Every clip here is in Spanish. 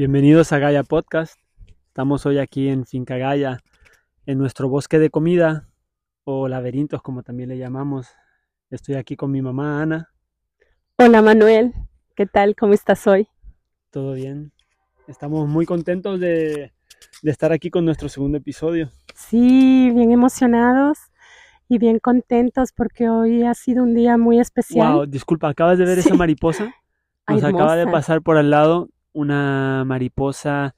Bienvenidos a Gaia Podcast. Estamos hoy aquí en Finca Gaia, en nuestro bosque de comida o laberintos como también le llamamos. Estoy aquí con mi mamá Ana. Hola Manuel, ¿qué tal? ¿Cómo estás hoy? Todo bien. Estamos muy contentos de, de estar aquí con nuestro segundo episodio. Sí, bien emocionados y bien contentos porque hoy ha sido un día muy especial. Wow, disculpa, ¿acabas de ver esa mariposa? Nos acaba de pasar por al lado una mariposa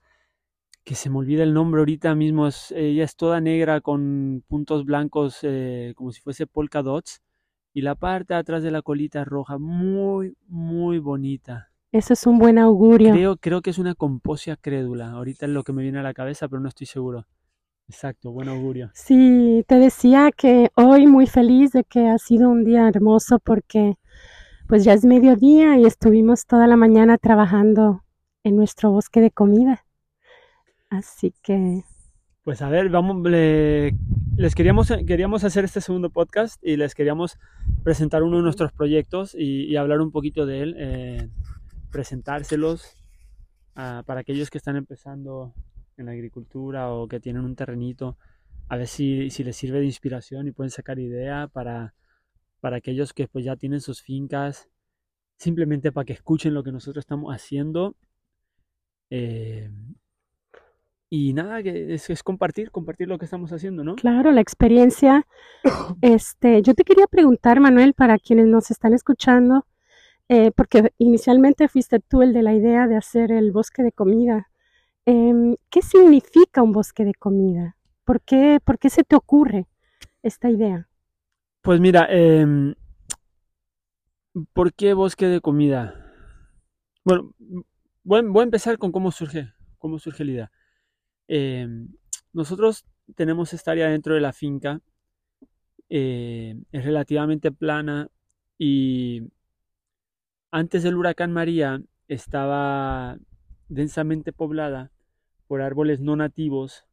que se me olvida el nombre ahorita mismo. es- ella es toda negra con puntos blancos eh, como si fuese polka dots. Y la parte de atrás de la colita es roja, muy, muy bonita. Eso es un buen augurio. Creo, creo que es una composia crédula. Ahorita es lo que me viene a la cabeza, pero no estoy seguro. Exacto, buen augurio. Sí, te decía que hoy muy feliz de que ha sido un día hermoso porque pues ya es mediodía y estuvimos toda la mañana trabajando en nuestro bosque de comida. Así que Pues a ver, vamos, le- les queríamos, queríamos hacer este segundo podcast y les queríamos presentar uno de nuestros proyectos y, hablar un poquito de él, eh, presentárselos ah, para aquellos que están empezando en la agricultura o que tienen un terrenito, a ver si, si les sirve de inspiración y pueden sacar idea para, para aquellos que pues ya tienen sus fincas, simplemente para que escuchen lo que nosotros estamos haciendo. Eh, y nada, que es, es compartir, compartir lo que estamos haciendo, ¿no? claro, la experiencia. Este, yo te quería preguntar, Manuel, para quienes nos están escuchando, eh, porque inicialmente fuiste tú el de la idea de hacer el bosque de comida. Em, ¿qué significa un bosque de comida? ¿Por qué, por qué se te ocurre esta idea? Pues mira, em, ¿por qué bosque de comida? Bueno, voy, a- empezar con cómo surge, cómo surge la idea. Em, nosotros tenemos esta área dentro de la finca, eh, es relativamente plana y antes del huracán María estaba densamente poblada por árboles no nativos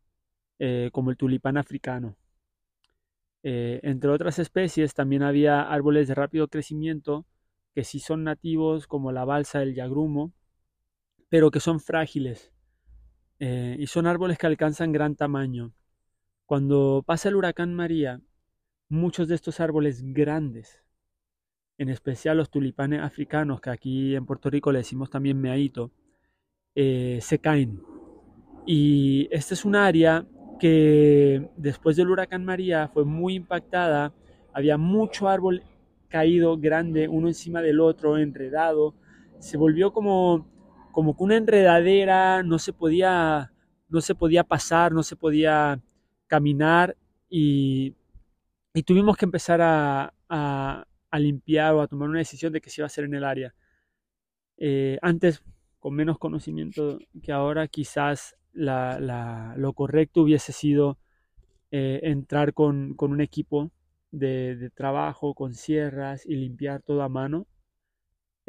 eh, como el tulipán africano. Eh, entre otras especies también había árboles de rápido crecimiento que sí son nativos como la balsa, el yagrumo, pero que son frágiles eh, y son árboles que alcanzan gran tamaño. Cuando pasa el huracán María, muchos de estos árboles grandes, en especial los tulipanes africanos, que aquí en Puerto Rico le decimos también meaíto, eh, se caen. Y esta es un área que después del huracán María fue muy impactada, había mucho árbol caído grande uno encima del otro, enredado, se volvió como como que una enredadera, no se podía no se podía pasar, no se podía caminar y, tuvimos que empezar a, a, limpiar o a tomar una decisión de qué se iba a hacer en el área. Eh, antes, con menos conocimiento que ahora, quizás lo correcto hubiese sido eh, entrar con, con, un equipo de, de, trabajo, con sierras y limpiar todo a mano.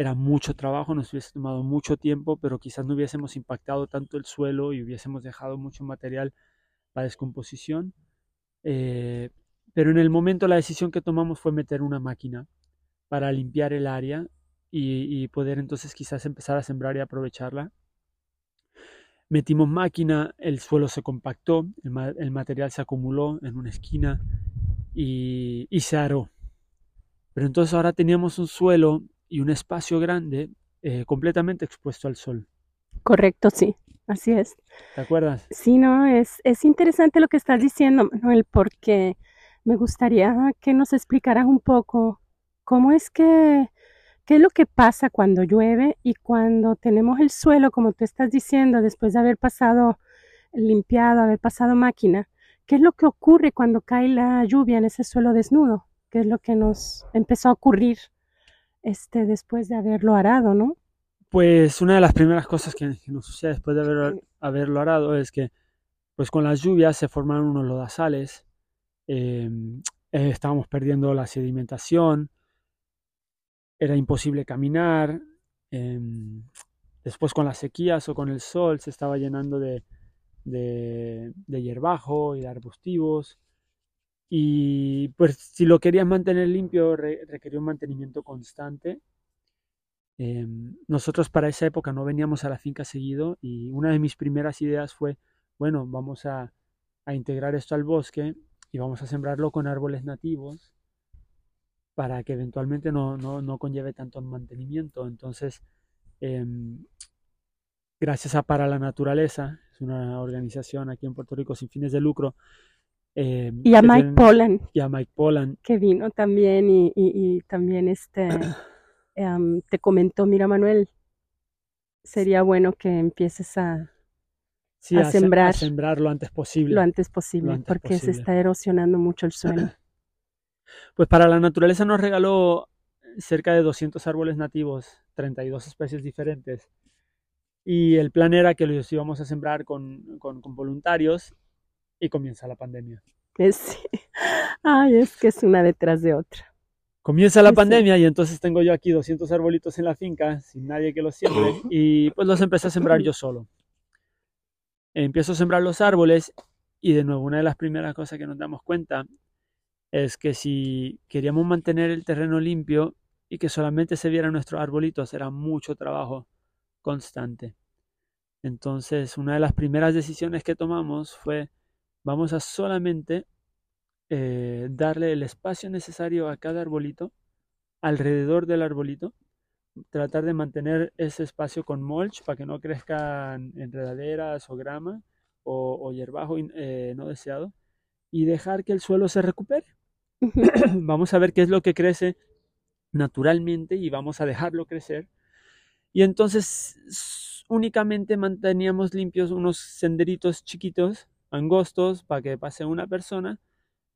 Era mucho trabajo, nos hubiese tomado mucho tiempo, pero quizás no hubiésemos impactado tanto el suelo y hubiésemos dejado mucho material para descomposición. Eh, pero en el momento la decisión que tomamos fue meter una máquina para limpiar el área y, poder entonces quizás empezar a sembrar y aprovecharla. Metimos máquina, el suelo se compactó, el material se acumuló en una esquina y, y, se aró. Pero entonces ahora teníamos un suelo y un espacio grande eh, completamente expuesto al sol. Correcto, sí, así es. ¿Te acuerdas? Sí, no, es, es interesante lo que estás diciendo, Manuel, porque me gustaría que nos explicaras un poco cómo es que ¿Qué es lo que pasa cuando llueve y cuando tenemos el suelo, como tú estás diciendo, después de haber pasado limpiado, haber pasado máquina? ¿Qué es lo que ocurre cuando cae la lluvia en ese suelo desnudo? ¿Qué es lo que nos empezó a ocurrir este, después de haberlo arado, no? Pues una de las primeras cosas que, que nos sucede después de haber, haberlo arado es que, pues con las lluvias se forman unos lodazales, eh, eh, estábamos perdiendo la sedimentación, era imposible caminar. Eh, después con las sequías o con el sol se estaba llenando de, de, de, hierbajo y de arbustivos. Y pues si lo querías mantener limpio re, requería un mantenimiento constante. Em, nosotros para esa época no veníamos a la finca seguido y una de mis primeras ideas fue, bueno, vamos a, integrar esto al bosque y vamos a sembrarlo con árboles nativos para que eventualmente no, no, conlleve tanto mantenimiento. Entonces, em, gracias a Para la Naturaleza, es una organización aquí en Puerto Rico sin fines de lucro. Em, y a Mike Pollan. Y a Mike Pollan. Que vino también y también este... Em, te comentó, mira Manuel, sería bueno que empieces a, sembrar, sembrar lo antes posible. Lo antes posible, porque se está erosionando mucho el suelo. Pues para la naturaleza nos regaló cerca de 200 árboles nativos, 32 especies diferentes. Y el plan era que los íbamos a sembrar con, con, voluntarios y comienza la pandemia. Sí. Ay, es que es una detrás de otra. Comienza la pandemia y entonces tengo yo aquí 200 arbolitos en la finca sin nadie que los siembre y pues los empecé a sembrar yo solo. Empiezo a sembrar los árboles y de nuevo una de las primeras cosas que nos damos cuenta es que si queríamos mantener el terreno limpio y que solamente se vieran nuestros arbolitos era mucho trabajo constante. Entonces una de las primeras decisiones que tomamos fue vamos a solamente eh, darle el espacio necesario a cada arbolito, alrededor del arbolito, tratar de mantener ese espacio con mulch para que no crezcan enredaderas o grama o, o hierbajo eh, no deseado y dejar que el suelo se recupere. vamos a ver qué es lo que crece naturalmente y vamos a dejarlo crecer. Y entonces únicamente manteníamos limpios unos senderitos chiquitos, angostos, para que pase una persona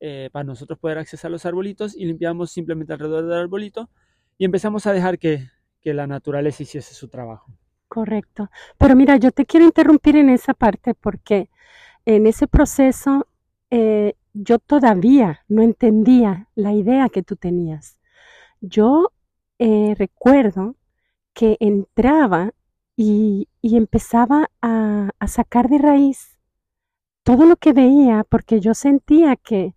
eh, para nosotros poder accesar los arbolitos y limpiamos simplemente alrededor del arbolito y empezamos a dejar que, la naturaleza hiciese su trabajo. Correcto. Pero mira, yo te quiero interrumpir en esa parte porque en ese proceso eh, yo todavía no entendía la idea que tú tenías. Yo eh, recuerdo que entraba y, empezaba a, sacar de raíz todo lo que veía porque yo sentía que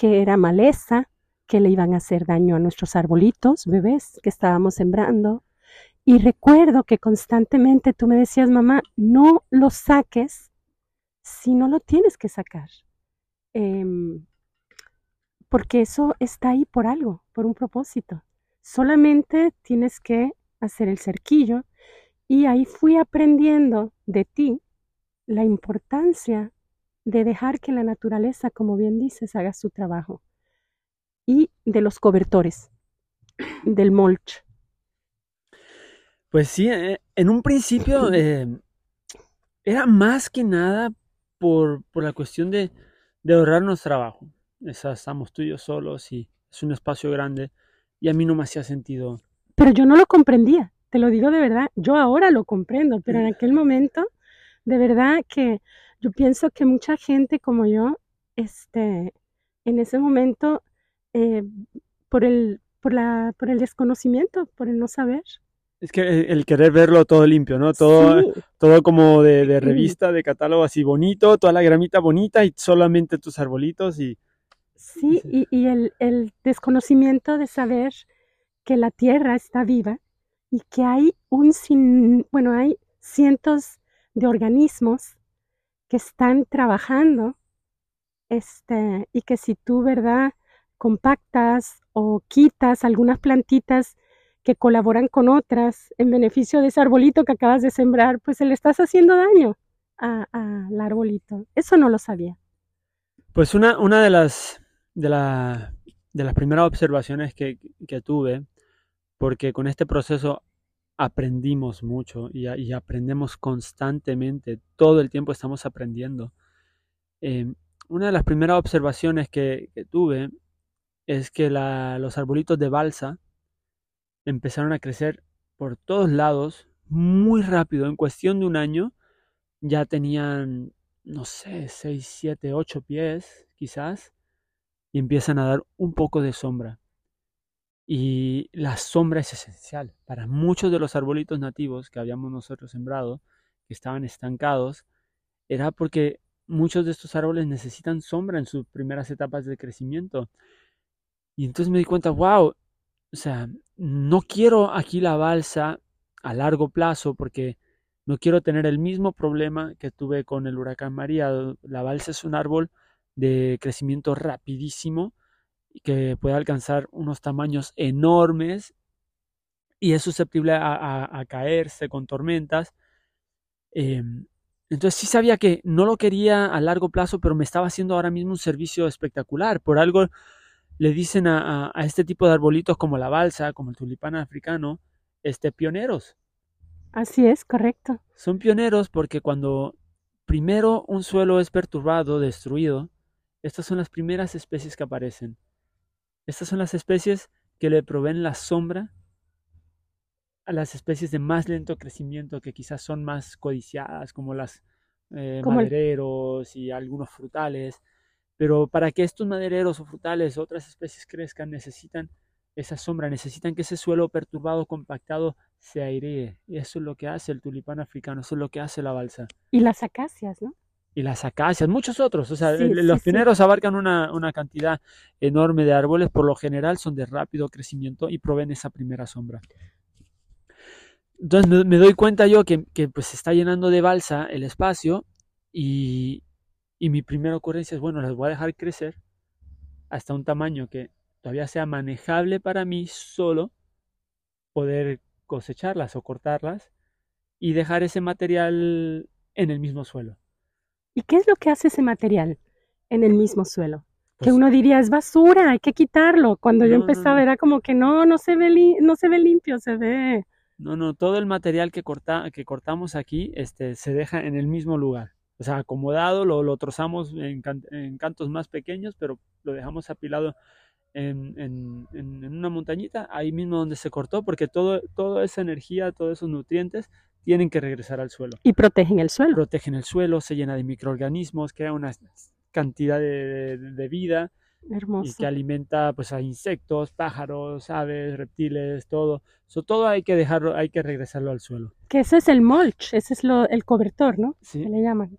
que era maleza, que le iban a hacer daño a nuestros arbolitos, bebés que estábamos sembrando. Y recuerdo que constantemente tú me decías, mamá, no lo saques si no lo tienes que sacar. Em, porque eso está ahí por algo, por un propósito. Solamente tienes que hacer el cerquillo y ahí fui aprendiendo de ti la importancia de dejar que la naturaleza, como bien dices, haga su trabajo. Y de los cobertores, del mulch. Pues sí, eh, en un principio eh, era más que nada por, la cuestión de, ahorrarnos trabajo. estamos tú y yo solos y es un espacio grande y a mí no me hacía sentido. Pero yo no lo comprendía, te lo digo de verdad. Yo ahora lo comprendo, pero en aquel momento, de verdad que yo pienso que mucha gente como yo, este, en ese momento, eh, por, el, por, la, por el desconocimiento, por el no saber. Es que el querer verlo todo limpio, ¿no? Todo, todo como de, revista, de catálogo así bonito, toda la gramita bonita y solamente tus arbolitos y... Sí, y, y el, el, desconocimiento de saber que la tierra está viva y que hay un sin, bueno, hay cientos de organismos que están trabajando este, y que si tú, ¿verdad?, compactas o quitas algunas plantitas que colaboran con otras en beneficio de ese arbolito que acabas de sembrar, pues le estás haciendo daño al arbolito. Eso no lo sabía. Pues una, una de, las, de, de las primeras observaciones que, que tuve, porque con este proceso aprendimos mucho y, aprendemos constantemente, todo el tiempo estamos aprendiendo. Em, una de las primeras observaciones que, tuve es que los arbolitos de balsa empezaron a crecer por todos lados muy rápido, en cuestión de un año ya tenían, no sé, 6, 7, 8 pies quizás, y empiezan a dar un poco de sombra. Y la sombra es esencial. Para muchos de los arbolitos nativos que habíamos nosotros sembrado, que estaban estancados, era porque muchos de estos árboles necesitan sombra en sus primeras etapas de crecimiento. Y entonces me di cuenta, wow, o sea, no quiero aquí la balsa a largo plazo porque no quiero tener el mismo problema que tuve con el huracán María. La balsa es un árbol de crecimiento rapidísimo que puede alcanzar unos tamaños enormes y es susceptible a, caerse con tormentas. Em, entonces sí sabía que no lo quería a largo plazo, pero me estaba haciendo ahora mismo un servicio espectacular. Por algo le dicen a, este tipo de arbolitos como la balsa, como el tulipán africano, este, pioneros. Así es, correcto. Son pioneros porque cuando primero un suelo es perturbado, destruido, estas son las primeras especies que aparecen. Estas son las especies que le proveen la sombra a las especies de más lento crecimiento que quizás son más codiciadas, como las eh, madereros y algunos frutales. Pero para que estos madereros o frutales o otras especies crezcan, necesitan esa sombra, necesitan que ese suelo perturbado, compactado, se airee. Y eso es lo que hace el tulipán africano, eso es lo que hace la balsa. Y las acacias, ¿no? Y las acacias, muchos otros. O sea, los pineros abarcan una, cantidad enorme de árboles, por lo general son de rápido crecimiento y proveen esa primera sombra. Entonces me, doy cuenta yo que, pues se está llenando de balsa el espacio y, y mi primera ocurrencia es, bueno, las voy a dejar crecer hasta un tamaño que todavía sea manejable para mí solo poder cosecharlas o cortarlas y dejar ese material en el mismo suelo. ¿Y qué es lo que hace ese material en el mismo suelo? que pues uno diría es basura, hay que quitarlo. Cuando yo empezaba era como que no, no se ve no se ve limpio, se ve. No, no, todo el material que corta, que cortamos aquí, este, se deja en el mismo lugar. O sea, acomodado, lo, lo trozamos en, cantos más pequeños, pero lo dejamos apilado en, en, en, una montañita, ahí mismo donde se cortó, porque todo, toda esa energía, todos esos nutrientes tienen que regresar al suelo. Y protegen el suelo. Protegen el suelo, se llena de microorganismos, crea una cantidad de, vida. Hermoso. Y que alimenta pues a insectos, pájaros, aves, reptiles, todo. Eso todo hay que dejarlo, hay que regresarlo al suelo. Que ese es el mulch, ese es lo, el cobertor, ¿no? Sí. le llaman.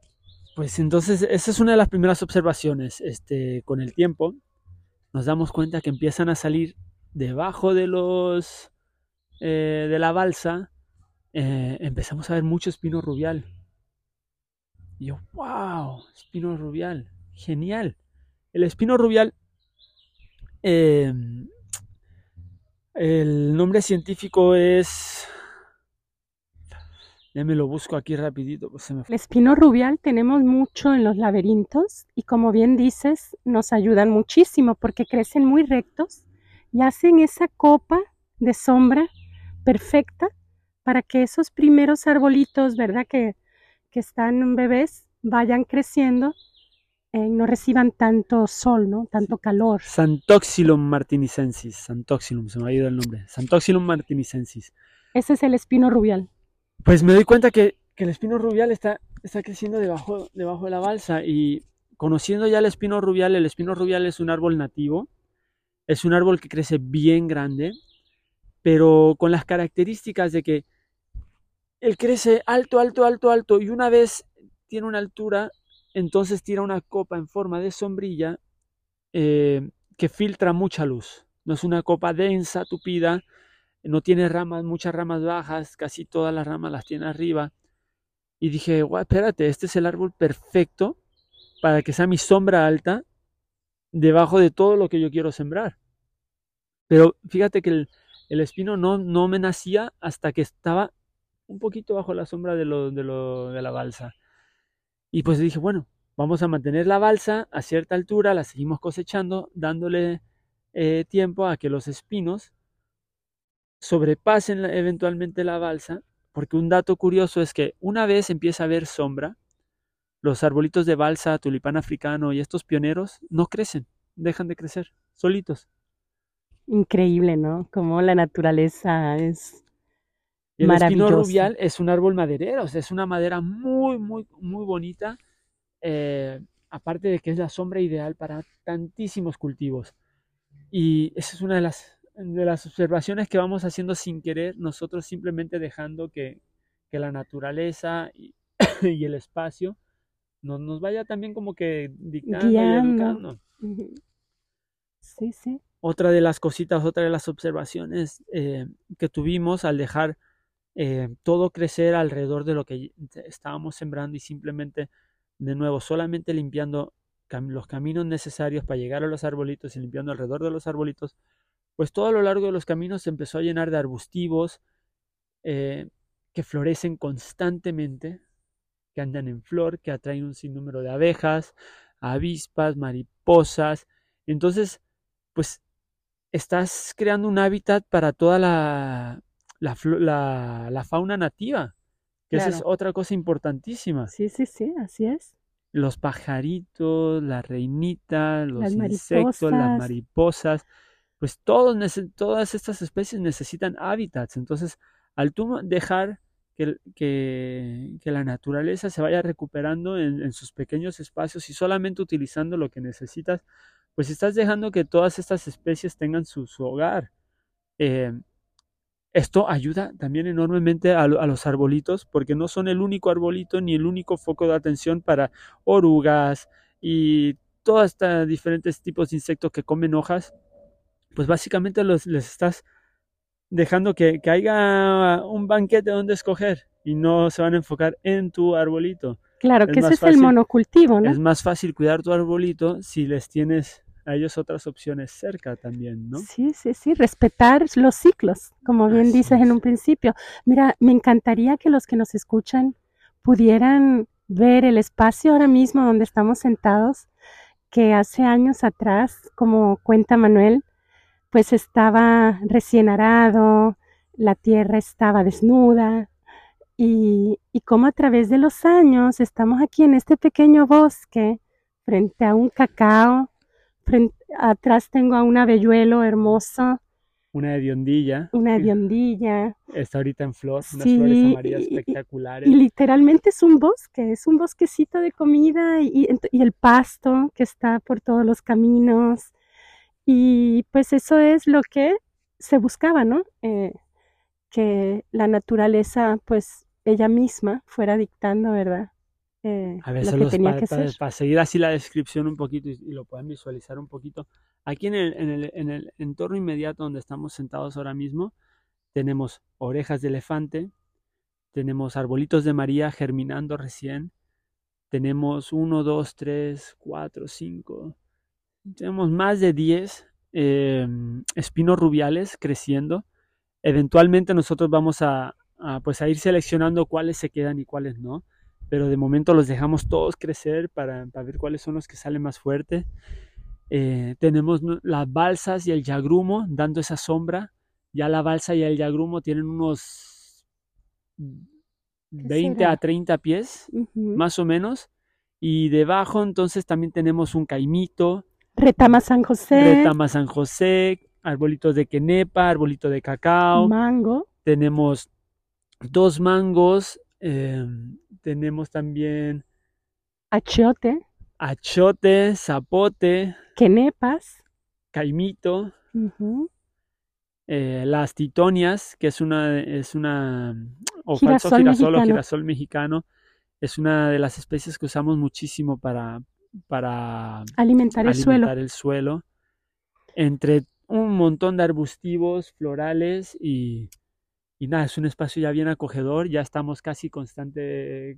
Pues entonces, esa es una de las primeras observaciones. Este, con el tiempo, nos damos cuenta que empiezan a salir debajo de los eh, de la balsa eh, empezamos a ver mucho espino rubial. Y yo, wow, espino rubial, genial. El espino rubial, em, el nombre científico es... Ya me lo busco aquí rapidito. Pues El espino rubial tenemos mucho en los laberintos y como bien dices, nos ayudan muchísimo porque crecen muy rectos y hacen esa copa de sombra perfecta para que esos primeros arbolitos, ¿verdad? Que, que están bebés, vayan creciendo y eh, no reciban tanto sol, ¿no? Tanto calor. Santoxilum martinicensis, Santoxilum, se me ha ido el nombre. Santoxilum martinicensis. Ese es el espino rubial. Pues me doy cuenta que, que el espino rubial está, está creciendo debajo, debajo de la balsa y conociendo ya el espino rubial, el espino rubial es un árbol nativo, es un árbol que crece bien grande, pero con las características de que él crece alto, alto, alto, alto y una vez tiene una altura, entonces tira una copa en forma de sombrilla eh, que filtra mucha luz. No es una copa densa, tupida, no tiene ramas, muchas ramas bajas, casi todas las ramas las tiene arriba. Y dije, guau, espérate, este es el árbol perfecto para que sea mi sombra alta debajo de todo lo que yo quiero sembrar. Pero fíjate que el, el espino no, no me nacía hasta que estaba un poquito bajo la sombra de, lo, de, la balsa. Y pues dije, bueno, vamos a mantener la balsa a cierta altura, la seguimos cosechando, dándole eh, tiempo a que los espinos sobrepasen eventualmente la balsa, porque un dato curioso es que una vez empieza a haber sombra, los arbolitos de balsa, tulipán africano y estos pioneros no crecen, dejan de crecer, solitos. Increíble, ¿no? Como la naturaleza es el espino rubial es un árbol maderero, o sea, es una madera muy, muy, muy bonita. Eh, aparte de que es la sombra ideal para tantísimos cultivos. Y esa es una de las, de las observaciones que vamos haciendo sin querer, nosotros simplemente dejando que, que la naturaleza y, el espacio nos, nos, vaya también como que dictando y educando. Sí, sí. Otra de las cositas, otra de las observaciones eh, que tuvimos al dejar eh, todo crecer alrededor de lo que estábamos sembrando y simplemente, de nuevo, solamente limpiando los caminos necesarios para llegar a los arbolitos y limpiando alrededor de los arbolitos, pues todo a lo largo de los caminos se empezó a llenar de arbustivos eh, que florecen constantemente, que andan en flor, que atraen un sinnúmero de abejas, avispas, mariposas. Entonces, pues estás creando un hábitat para toda la, la, fauna nativa, que esa es otra cosa importantísima. Sí, sí, sí, así es. Los pajaritos, la reinita, los insectos, las mariposas, pues todos, todas estas especies necesitan hábitats. Entonces, al tú dejar que, que, la naturaleza se vaya recuperando en, sus pequeños espacios y solamente utilizando lo que necesitas, pues estás dejando que todas estas especies tengan su, hogar. Eh, esto ayuda también enormemente a, los arbolitos porque no son el único arbolito ni el único foco de atención para orugas y todos estos diferentes tipos de insectos que comen hojas. Pues básicamente los, les estás dejando que, haya un banquete donde escoger y no se van a enfocar en tu arbolito. Claro, que ese es el monocultivo, ¿no? Es más fácil cuidar tu arbolito si les tienes a ellos otras opciones cerca también, ¿no? Sí, sí, sí, respetar los ciclos, como bien dices en un principio. Mira, me encantaría que los que nos escuchan pudieran ver el espacio ahora mismo donde estamos sentados, que hace años atrás, como cuenta Manuel, pues estaba recién arado, la tierra estaba desnuda, y, y como a través de los años estamos aquí en este pequeño bosque frente a un cacao atrás tengo a un abelluelo hermoso. Una hediondilla. Una hediondilla. Está ahorita en flor, unas flores amarillas espectaculares. Y, literalmente es un bosque, es un bosquecito de comida y, el pasto que está por todos los caminos. Y pues eso es lo que se buscaba, ¿no? Eh, que la naturaleza, pues ella misma fuera dictando, ¿verdad? Eh, a ver, solo para, seguir así la descripción un poquito y, lo pueden visualizar un poquito. Aquí en el, en, el, en el entorno inmediato donde estamos sentados ahora mismo, tenemos orejas de elefante, tenemos arbolitos de María germinando recién, tenemos uno, dos, tres, cuatro, cinco, tenemos más de 10 em, espinos rubiales creciendo. Eventualmente nosotros vamos a, pues a ir seleccionando cuáles se quedan y cuáles no pero de momento los dejamos todos crecer para, ver cuáles son los que salen más fuerte. Eh, tenemos las balsas y el yagrumo dando esa sombra. Ya la balsa y el yagrumo tienen unos 20 a 30 pies, más o menos. Y debajo entonces también tenemos un caimito. Retama San José. Retama San José, arbolitos de quenepa, arbolito de cacao. Mango. Tenemos dos mangos, eh, tenemos también achote, achote, zapote, quenepas, caimito, eh, las titonias, que es una, es una, o falso girasol o girasol mexicano, es una de las especies que usamos muchísimo para, para alimentar, el, suelo. el suelo. Entre un montón de arbustivos, florales y, y nada, es un espacio ya bien acogedor, ya estamos casi constante,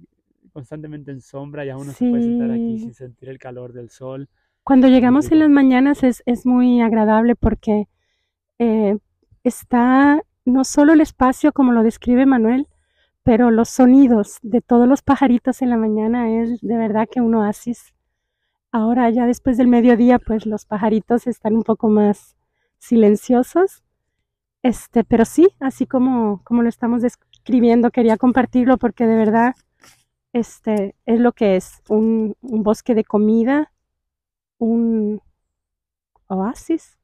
constantemente en sombra, ya uno se puede sentar aquí sin sentir el calor del sol. Cuando llegamos en las mañanas es, es muy agradable porque eh, está no solo el espacio como lo describe Manuel, pero los sonidos de todos los pajaritos en la mañana es de verdad que un oasis. Ahora ya después del mediodía pues los pajaritos están un poco más silenciosos, este, pero sí, así como, como lo estamos describiendo, quería compartirlo porque de verdad este, es lo que es un, bosque de comida, un oasis.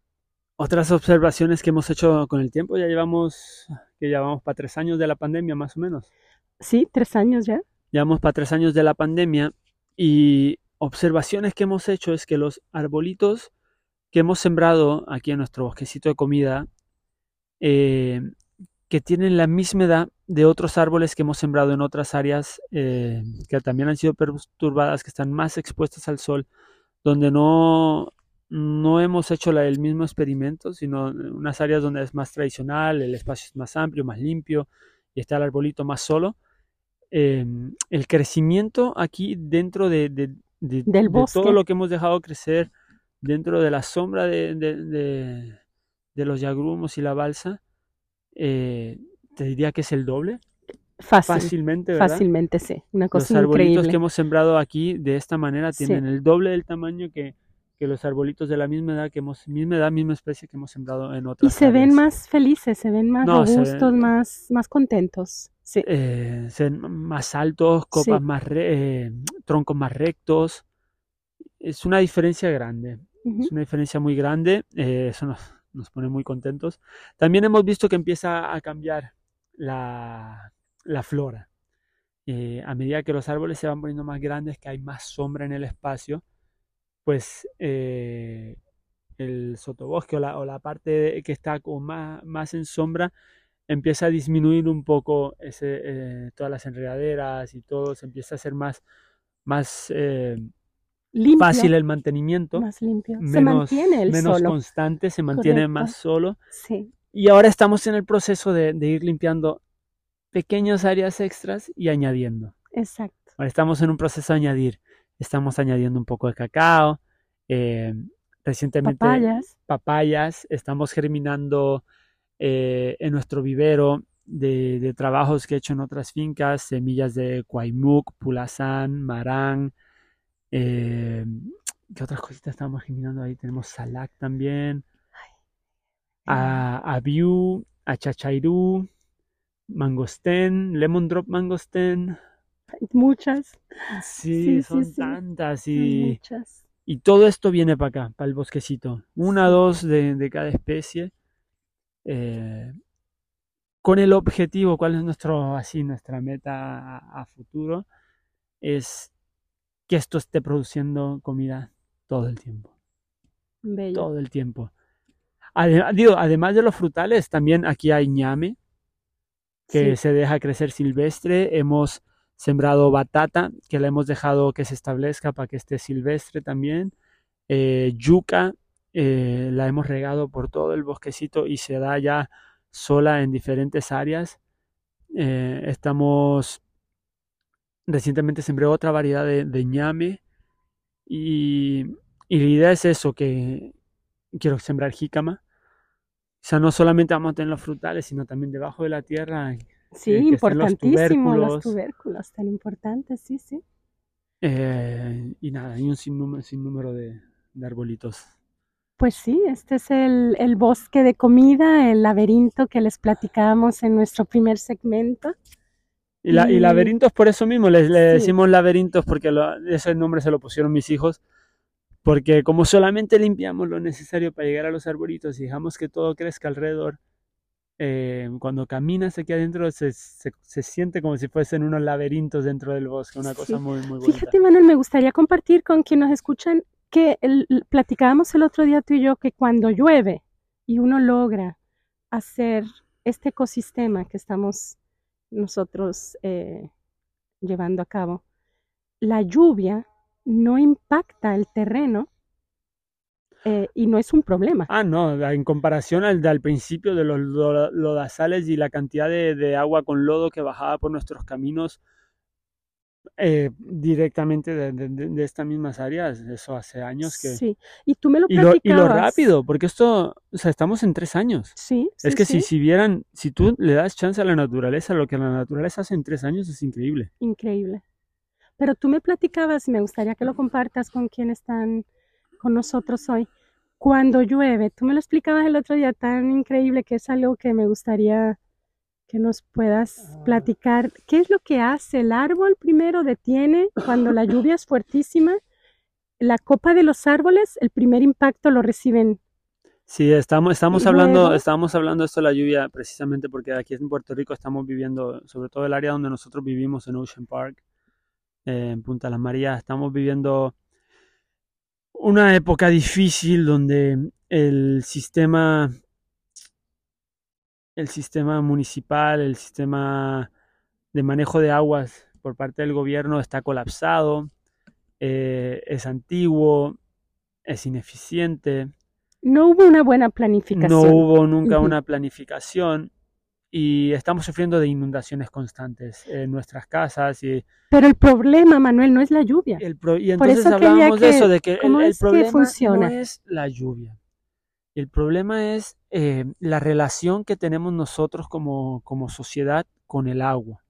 Otras observaciones que hemos hecho con el tiempo, ya llevamos, que llevamos para tres años de la pandemia más o menos. Sí, tres años ya. Llevamos para tres años de la pandemia y observaciones que hemos hecho es que los arbolitos que hemos sembrado aquí en nuestro bosquecito de comida eh, que tienen la misma edad de otros árboles que hemos sembrado en otras áreas eh, que también han sido perturbadas, que están más expuestas al sol, donde no, no hemos hecho la- el mismo experimento, sino unas áreas donde es más tradicional, el espacio es más amplio, más limpio y está el arbolito más solo. Eh, el crecimiento aquí dentro de, de- de- Del de todo lo que hemos dejado crecer dentro de la sombra de, de- los yagrumos y la balsa, eh, te diría que es el doble, Fácil, fácilmente, ¿verdad? fácilmente sí. Una Los cosa arbolitos que hemos sembrado aquí de esta manera Sí. tienen el doble del tamaño que, que los arbolitos de la misma edad que hemos, misma edad, misma especie que hemos sembrado en Y otras se ven más felices, se ven más No, robustos, ven- más, más contentos. Sí, eh, se ven más altos, copas Sí. más re- eh, troncos más rectos. Es una diferencia grande, es una diferencia muy grande. eh, eso nos, nos pone muy contentos. También hemos visto que empieza a cambiar la, la flora. Eh, a medida que los árboles se van poniendo más grandes, que hay más sombra en el espacio, pues eh, el sotobosque o la, o la parte que está como más, más en sombra empieza a disminuir un poco eh, todas las enredaderas y todo, se empieza a hacer más, más limpio, fácil el mantenimiento, más limpio. Se menos, mantiene el menos solo. constante, se mantiene Correcto. más solo. Sí, Y ahora estamos en el proceso de, de ir limpiando pequeñas áreas extras y añadiendo. exacto. Ahora estamos en un proceso de añadir. Estamos añadiendo un poco de cacao. eh, recientemente Papayas. papayas. Estamos germinando eh, en nuestro vivero de, de trabajos que he hecho en otras fincas, semillas de cuaymuc, pulazán, marán. Eh, ¿qué otras cositas estamos germinando ahí? Tenemos salac también. A, abiú, a chachairú, mangostén, lemon drop mangostén. Muchas, Sí, son sí. tantas y, muchas. y todo esto viene para acá, para el bosquecito. Una, Sí. dos de, de cada especie. eh, con el objetivo, ¿cuál es nuestro, así, nuestra meta a, a futuro? Es que esto esté produciendo comida todo el tiempo. Bello. Todo el tiempo. Ade- digo, además de los frutales, también aquí hay ñame, que Sí, se deja crecer silvestre. Hemos sembrado batata, que la hemos dejado que se establezca para que esté silvestre también. Eh, yuca, eh, la hemos regado por todo el bosquecito y se da ya sola en diferentes áreas. Eh, estamos, recientemente sembré otra variedad de, de ñame y, y la idea es eso, que quiero sembrar jícama. O sea, no solamente vamos a tener los frutales, sino también debajo de la tierra sí, eh, estén los importantísimo, los tubérculos. tubérculos tan importantes, sí, sí. Eh, y nada, hay un sinnúmero, sinnúmero de, de arbolitos. Pues sí, este es el, el bosque de comida, el laberinto que les platicábamos en nuestro primer segmento. Y, la, y Y laberintos por eso mismo, le, le sí, decimos laberintos porque lo- ese nombre se lo pusieron mis hijos, porque como solamente limpiamos lo necesario para llegar a los arbolitos y dejamos que todo crezca alrededor, eh, cuando caminas aquí adentro se, se, se siente como si fuesen unos laberintos dentro del bosque, una cosa sí. muy, muy bonita. Fíjate, Manuel, me gustaría compartir con quienes nos escuchan que el- platicábamos el otro día tú y yo que cuando llueve y uno logra hacer este ecosistema que estamos nosotros eh, llevando a cabo, la lluvia no impacta el terreno eh, y no es un problema. Ah, no, en comparación al, al principio de los lo- lodazales y la cantidad de, de agua con lodo que bajaba por nuestros caminos eh, directamente de, de- estas mismas áreas, eso hace años que... Sí, y tú me lo Y lo, y lo platicabas. rápido, porque esto, o sea, estamos en tres años. Sí, Es sí, que si, si vieran, si tú le das chance a la naturaleza, lo que la naturaleza hace en tres años es increíble. increíble. Pero tú me platicabas y me gustaría que lo compartas con quienes están con nosotros hoy. Cuando llueve, tú me lo explicabas el otro día tan increíble que es algo que me gustaría que nos puedas Ah. platicar. ¿Qué es lo que hace el árbol? Primero detiene cuando la lluvia es fuertísima. La copa de los árboles, el primer impacto lo reciben. Sí, estamos, estamos hablando, estamos hablando de esto de la lluvia precisamente porque aquí en Puerto Rico estamos viviendo, sobre todo el área donde nosotros vivimos en Ocean Park, eh, en Punta Las Marías, estamos viviendo una época difícil donde el sistema, el sistema municipal, el sistema de manejo de aguas por parte del gobierno está colapsado, eh, es antiguo, es ineficiente. No hubo una buena planificación. No hubo nunca una planificación y estamos sufriendo de inundaciones constantes en nuestras casas y, Pero el problema, Manuel, no es la lluvia. el pro- y entonces hablábamos de que- eso, de que el, ¿cómo el que problema funciona? no es la lluvia. El problema es eh, la relación que tenemos nosotros como, como sociedad con el agua.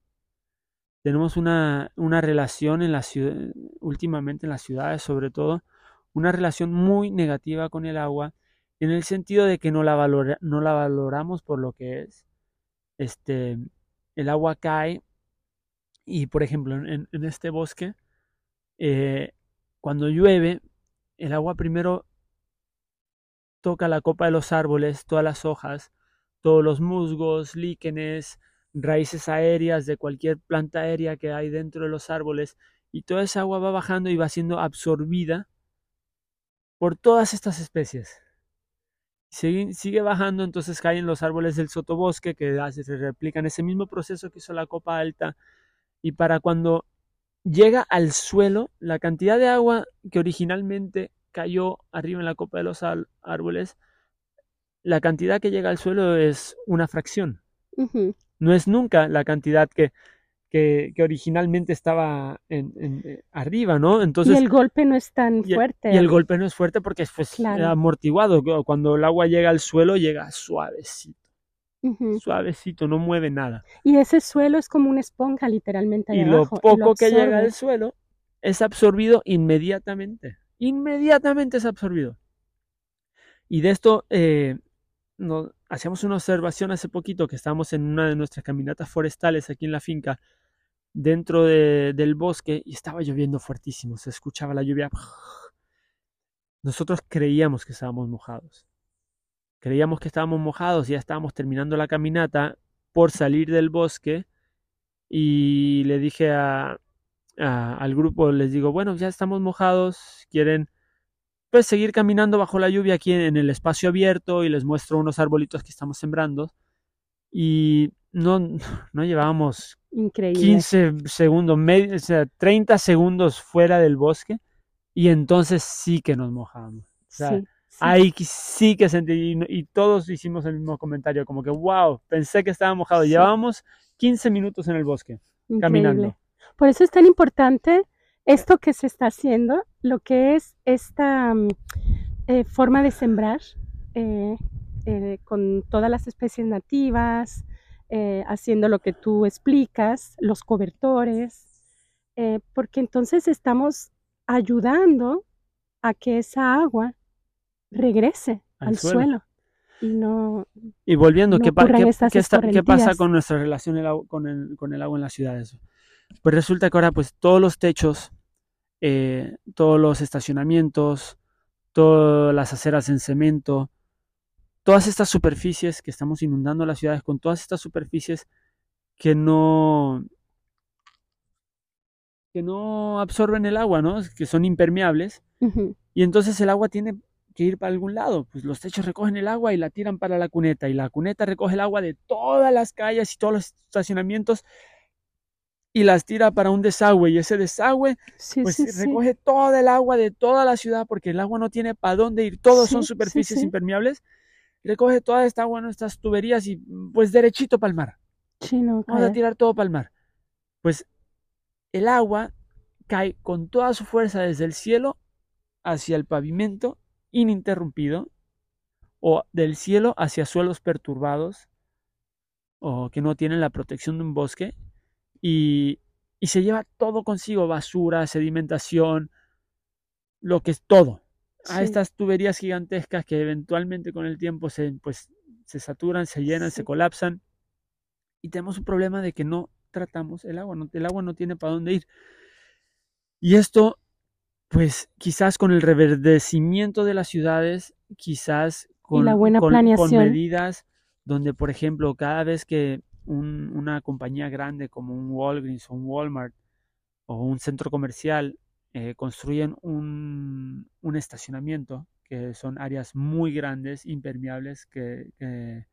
Tenemos una, una relación en la ciudad, últimamente en las ciudades sobre todo, una relación muy negativa con el agua, en el sentido de que no la, valora- no la valoramos por lo que es. Este, el agua cae y, por ejemplo, en, este bosque, eh, cuando llueve, el agua primero toca la copa de los árboles, todas las hojas, todos los musgos, líquenes, raíces aéreas de cualquier planta aérea que hay dentro de los árboles, y toda esa agua va bajando y va siendo absorbida por todas estas especies. Sigue, sigue bajando, entonces caen los árboles del sotobosque que se replican ese mismo proceso que hizo la copa alta, y para cuando llega al suelo, la cantidad de agua que originalmente cayó arriba en la copa de los árboles, la cantidad que llega al suelo es una fracción. No es nunca la cantidad que, que, que originalmente estaba en, en, eh, arriba, ¿no? Entonces, y el golpe no es tan y fuerte. y el golpe no es fuerte porque es pues, Claro. amortiguado. Cuando el agua llega al suelo, llega suavecito, suavecito, no mueve nada. Y ese suelo es como una esponja, literalmente. ahí y lo y poco que llega al suelo es absorbido inmediatamente. Inmediatamente es absorbido. Y de esto eh, hacíamos una observación hace poquito que estábamos en una de nuestras caminatas forestales aquí en la finca, dentro de- del bosque, y estaba lloviendo fuertísimo, se escuchaba la lluvia. Nosotros creíamos que estábamos mojados. Creíamos que estábamos mojados, ya estábamos terminando la caminata por salir del bosque y le dije a, a- al grupo, les digo, bueno, ya estamos mojados, quieren pues seguir caminando bajo la lluvia aquí en, en el espacio abierto y les muestro unos arbolitos que estamos sembrando y no, no llevábamos Increíble. 15 segundos, medio, o sea, 30 segundos fuera del bosque y entonces sí que nos mojamos. sea, Sí, sí. Ahí sí que sentí, y, y todos hicimos el mismo comentario, como que, wow, pensé que estaba mojado. Sí. Llevábamos 15 minutos en el bosque, Increíble. caminando. Por eso es tan importante esto que se está haciendo, lo que es esta mm, eh, forma de sembrar eh, eh, con todas las especies nativas, eh, haciendo lo que tú explicas, los cobertores, eh, porque entonces estamos ayudando a que esa agua regrese Al al, suelo. suelo. y no Y volviendo, no ¿qué, qué- qué está- qué pasa con nuestra relación el con, el, con el agua en las ciudades? Pues resulta que ahora pues todos los techos, eh, todos los estacionamientos, todas las aceras en cemento, todas estas superficies que estamos inundando las ciudades con todas estas superficies que no que no absorben el agua, ¿no? Que son impermeables y entonces el agua tiene que ir para algún lado. Pues los techos recogen el agua y la tiran para la cuneta. Y la cuneta recoge el agua de todas las calles y todos los estacionamientos y las tira para un desagüe. Y ese desagüe, sí, pues sí, sí. recoge toda el agua de toda la ciudad porque el agua no tiene para dónde ir. Todos son superficies impermeables. Recoge toda esta agua en nuestras tuberías y pues derechito para el mar. No, Vamos a tirar todo para el mar. Pues el agua cae con toda su fuerza desde el cielo hacia el pavimento ininterrumpido o del cielo hacia suelos perturbados o que no tienen la protección de un bosque y, y se lleva todo consigo, basura, sedimentación, lo que es todo, a Sí. estas tuberías gigantescas que eventualmente con el tiempo se, pues, se saturan, se llenan, se colapsan y tenemos un problema de que no tratamos el agua, no, el agua no tiene para dónde ir. Y esto, pues quizás con el reverdecimiento de las ciudades, quizás con, la buena con- con planeación. medidas donde, por ejemplo, cada vez que un- una compañía grande como un Walgreens o un Walmart o un centro comercial eh, construyen un, un estacionamiento, que son áreas muy grandes, impermeables, que, que-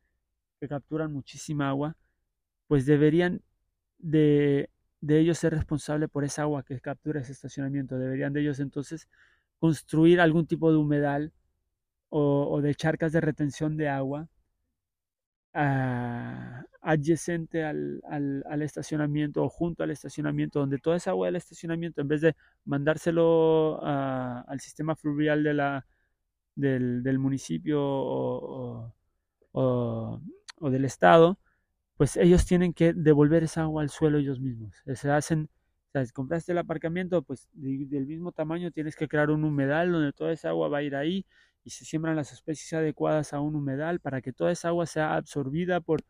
capturan muchísima agua, pues deberían de, de ellos ser responsables por esa agua que captura ese estacionamiento. Deberían de ellos entonces construir algún tipo de humedal o, o de charcas de retención de agua ah, adyacente al, al, al, estacionamiento o junto al estacionamiento, donde toda esa agua del estacionamiento, en vez de mandárselo al sistema fluvial de la, del, del municipio o, o, del estado, pues ellos tienen que devolver esa agua al suelo ellos mismos. Se hacen, si compraste el aparcamiento, pues de, del mismo tamaño tienes que crear un humedal donde toda esa agua va a ir ahí y se siembran las especies adecuadas a un humedal para que toda esa agua sea absorbida por,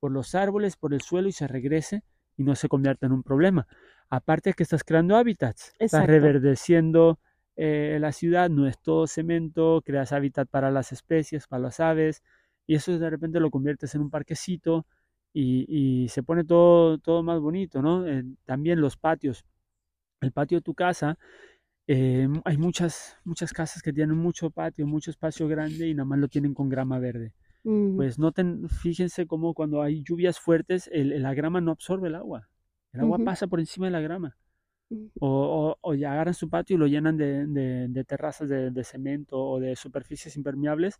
por los árboles, por el suelo y se regrese y no se convierta en un problema. Aparte que estás creando hábitats, Exacto. estás reverdeciendo eh, la ciudad, no es todo cemento, creas hábitat para las especies, para las aves, y eso de repente lo conviertes en un parquecito y, y se pone todo, todo más bonito, ¿no? Eh, también los patios, el patio de tu casa eh, hay muchas, muchas casas que tienen mucho patio, mucho espacio grande y nada más lo tienen con grama verde. Mm. Pues noten, fíjense cómo cuando hay lluvias fuertes, el, la grama no absorbe el agua. El agua uh -huh. pasa por encima de la grama. O, o, o, ya agarran su patio y lo llenan de, de, de terrazas de, de, cemento o de superficies impermeables.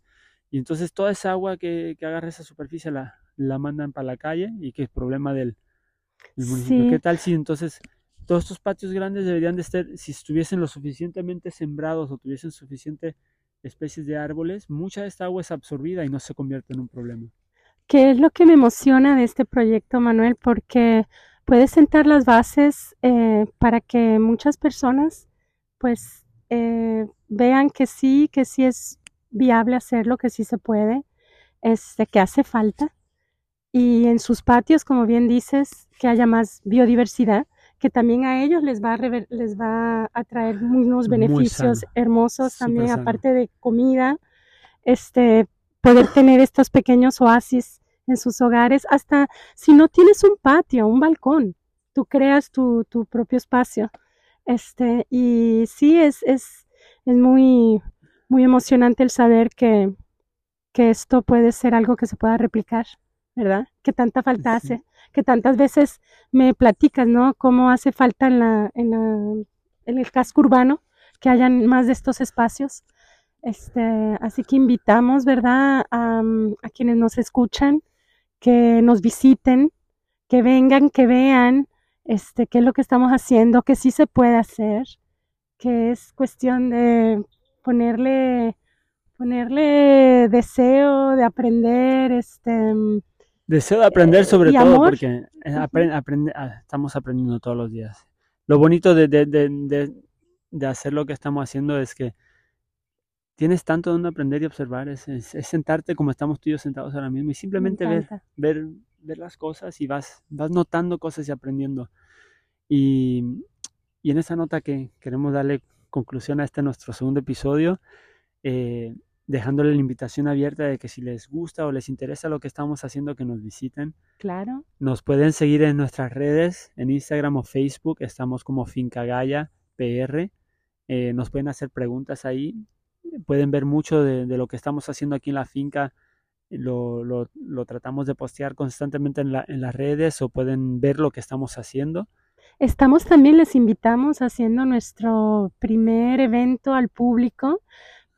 Y entonces toda esa agua que, que agarra esa superficie la, la mandan para la calle y que es problema del, del municipio. Sí. ¿Qué tal si entonces todos estos patios grandes deberían de estar, si estuviesen lo suficientemente sembrados o tuviesen suficiente especies de árboles, mucha de esta agua es absorbida y no se convierte en un problema. ¿Qué es lo que me emociona de este proyecto, Manuel? Porque puede sentar las bases eh, para que muchas personas pues eh, vean que sí, que sí es viable hacerlo, que sí se puede, este, que hace falta. Y en sus patios, como bien dices, que haya más biodiversidad que también a ellos les va a, rever, les va a traer unos beneficios hermosos Super también, sano. aparte de comida, este, poder tener estos pequeños oasis en sus hogares, hasta si no tienes un patio, un balcón, tú creas tu, tu propio espacio. Este, y sí, es, es, es muy, muy emocionante el saber que, que esto puede ser algo que se pueda replicar, ¿verdad? Que tanta falta hace que tantas veces me platicas, ¿no? Cómo hace falta en, la, en, la, el casco urbano que hayan más de estos espacios. Este, así que invitamos, ¿verdad?, a, a, quienes nos escuchan, que nos visiten, que vengan, que vean este, qué es lo que estamos haciendo, que sí se puede hacer, que es cuestión de ponerle, ponerle deseo de aprender, este, Deseo de aprender sobre todo amor? porque aprende, aprende, ah, estamos aprendiendo todos los días. Lo bonito de, de, de, de, hacer lo que estamos haciendo es que tienes tanto donde aprender y observar. Es, es, es sentarte como estamos tú y yo sentados ahora mismo y simplemente ver, ver, ver las cosas y vas, vas notando cosas y aprendiendo. Y, y en esa nota que queremos darle conclusión a este nuestro segundo episodio, eh, dejándole la invitación abierta de que si les gusta o les interesa lo que estamos haciendo, que nos visiten. Claro. Nos pueden seguir en nuestras redes, en Instagram o Facebook, estamos como Finca Gaya PR. Eh, nos pueden hacer preguntas ahí. Pueden ver mucho de, de, lo que estamos haciendo aquí en la finca. Lo, lo, lo tratamos de postear constantemente en, la, en las redes o pueden ver lo que estamos haciendo. Estamos también, les invitamos haciendo nuestro primer evento al público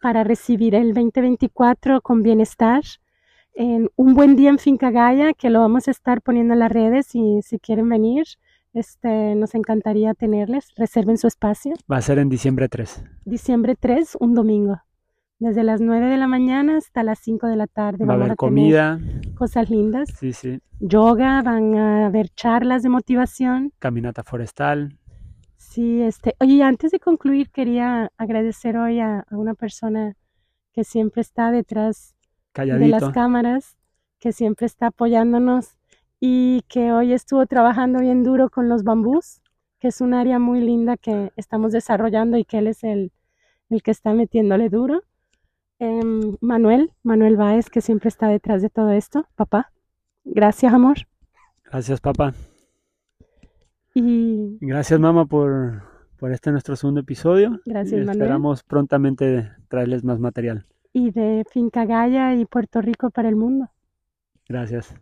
para recibir el 2024 con bienestar. En un buen día en Finca Gaya, que lo vamos a estar poniendo en las redes y si quieren venir, este, nos encantaría tenerles. Reserven su espacio. Va a ser en diciembre 3. Diciembre 3, un domingo. Desde las 9 de la mañana hasta las 5 de la tarde. Va a haber comida. Cosas lindas. Sí, sí. Yoga, van a haber charlas de motivación. Caminata forestal. Sí, este, oye, antes de concluir, quería agradecer hoy a, a una persona que siempre está detrás Calladito. de las cámaras, que siempre está apoyándonos y que hoy estuvo trabajando bien duro con los bambús, que es un área muy linda que estamos desarrollando y que él es el, el que está metiéndole duro. Eh, Manuel, Manuel Báez, que siempre está detrás de todo esto. Papá, gracias, amor. Gracias, papá. Y gracias, mamá, por, por este nuestro segundo episodio. Gracias, y Manuel. Esperamos prontamente traerles más material. Y de Finca Gaya y Puerto Rico para el mundo. Gracias.